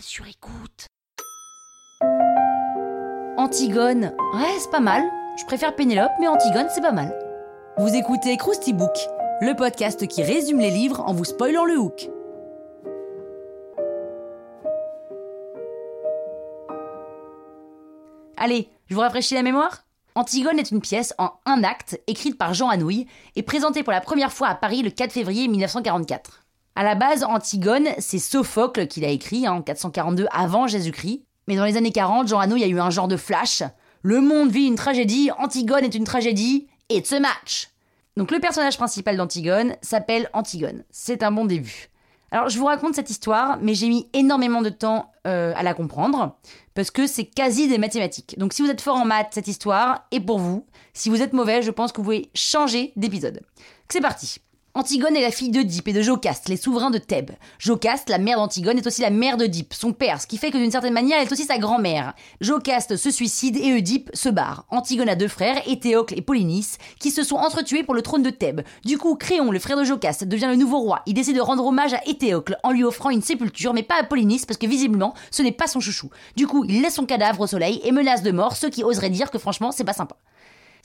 Sur écoute. Antigone, ouais, c'est pas mal. Je préfère Pénélope, mais Antigone, c'est pas mal. Vous écoutez Krusty Book, le podcast qui résume les livres en vous spoilant le hook. Allez, je vous rafraîchis la mémoire Antigone est une pièce en un acte écrite par Jean Anouilh et présentée pour la première fois à Paris le 4 février 1944. À la base, Antigone, c'est Sophocle qui l'a écrit hein, en 442 avant Jésus-Christ. Mais dans les années 40, Jean Anouilh a eu un genre de flash. Le monde vit une tragédie, Antigone est une tragédie, it's a match. Donc le personnage principal d'Antigone s'appelle Antigone. C'est un bon début. Alors je vous raconte cette histoire, mais j'ai mis énormément de temps euh, à la comprendre, parce que c'est quasi des mathématiques. Donc si vous êtes fort en maths, cette histoire est pour vous. Si vous êtes mauvais, je pense que vous pouvez changer d'épisode. C'est parti. Antigone est la fille d'Oedipe et de Jocaste, les souverains de Thèbes. Jocaste, la mère d'Antigone, est aussi la mère d'Oedipe, son père, ce qui fait que d'une certaine manière, elle est aussi sa grand-mère. Jocaste se suicide et Oedipe se barre. Antigone a deux frères, Éthéocle et Polynice, qui se sont entretués pour le trône de Thèbes. Du coup, Créon, le frère de Jocaste, devient le nouveau roi. Il décide de rendre hommage à Éthéocle en lui offrant une sépulture, mais pas à Polynice, parce que visiblement, ce n'est pas son chouchou. Du coup, il laisse son cadavre au soleil et menace de mort ceux qui oseraient dire que franchement, c'est pas sympa.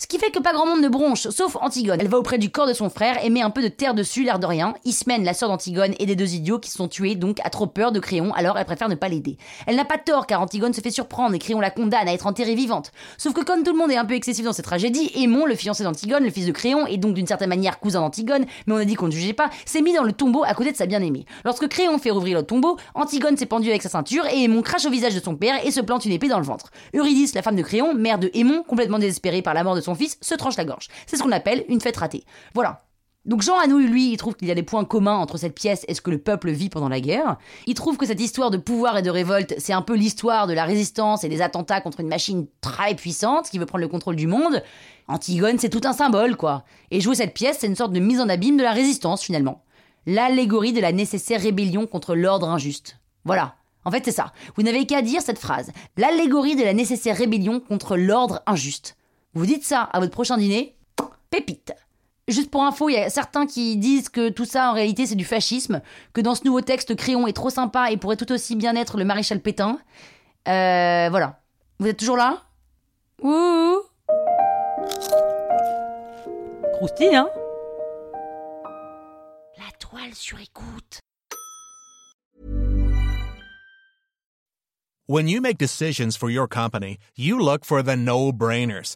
Ce qui fait que pas grand monde ne bronche, sauf Antigone. Elle va auprès du corps de son frère et met un peu de terre dessus, l'air de rien. Ismène, la sœur d'Antigone, et des deux idiots qui se sont tués, donc a trop peur de Créon, alors elle préfère ne pas l'aider. Elle n'a pas tort car Antigone se fait surprendre et Créon la condamne à être enterrée vivante. Sauf que comme tout le monde est un peu excessif dans cette tragédie, Aimon, le fiancé d'Antigone, le fils de Créon, et donc d'une certaine manière cousin d'Antigone, mais on a dit qu'on ne jugeait pas, s'est mis dans le tombeau à côté de sa bien-aimée. Lorsque Créon fait rouvrir le tombeau, Antigone s'est pendue avec sa ceinture et Aimon crache au visage de son père et se plante une épée dans le ventre. Eurydice, la femme de Créon, mère de Aimon, complètement désespérée par la mort de son fils, se tranche la c'est ce qu'on appelle une fête ratée. Voilà. Donc Jean Anouilh, lui, il trouve qu'il y a des points communs entre cette pièce et ce que le peuple vit pendant la guerre. Il trouve que cette histoire de pouvoir et de révolte, c'est un peu l'histoire de la résistance et des attentats contre une machine très puissante qui veut prendre le contrôle du monde. Antigone, c'est tout un symbole, quoi. Et jouer cette pièce, c'est une sorte de mise en abîme de la résistance, finalement. L'allégorie de la nécessaire rébellion contre l'ordre injuste. Voilà. En fait, c'est ça. Vous n'avez qu'à dire cette phrase. L'allégorie de la nécessaire rébellion contre l'ordre injuste. Vous dites ça à votre prochain dîner, pépite. Juste pour info, il y a certains qui disent que tout ça en réalité c'est du fascisme, que dans ce nouveau texte Créon est trop sympa et pourrait tout aussi bien être le maréchal Pétain. Euh, voilà. Vous êtes toujours là? Ouh Croustille, hein? La toile sur écoute. When you make decisions for your company, you look for the no-brainers.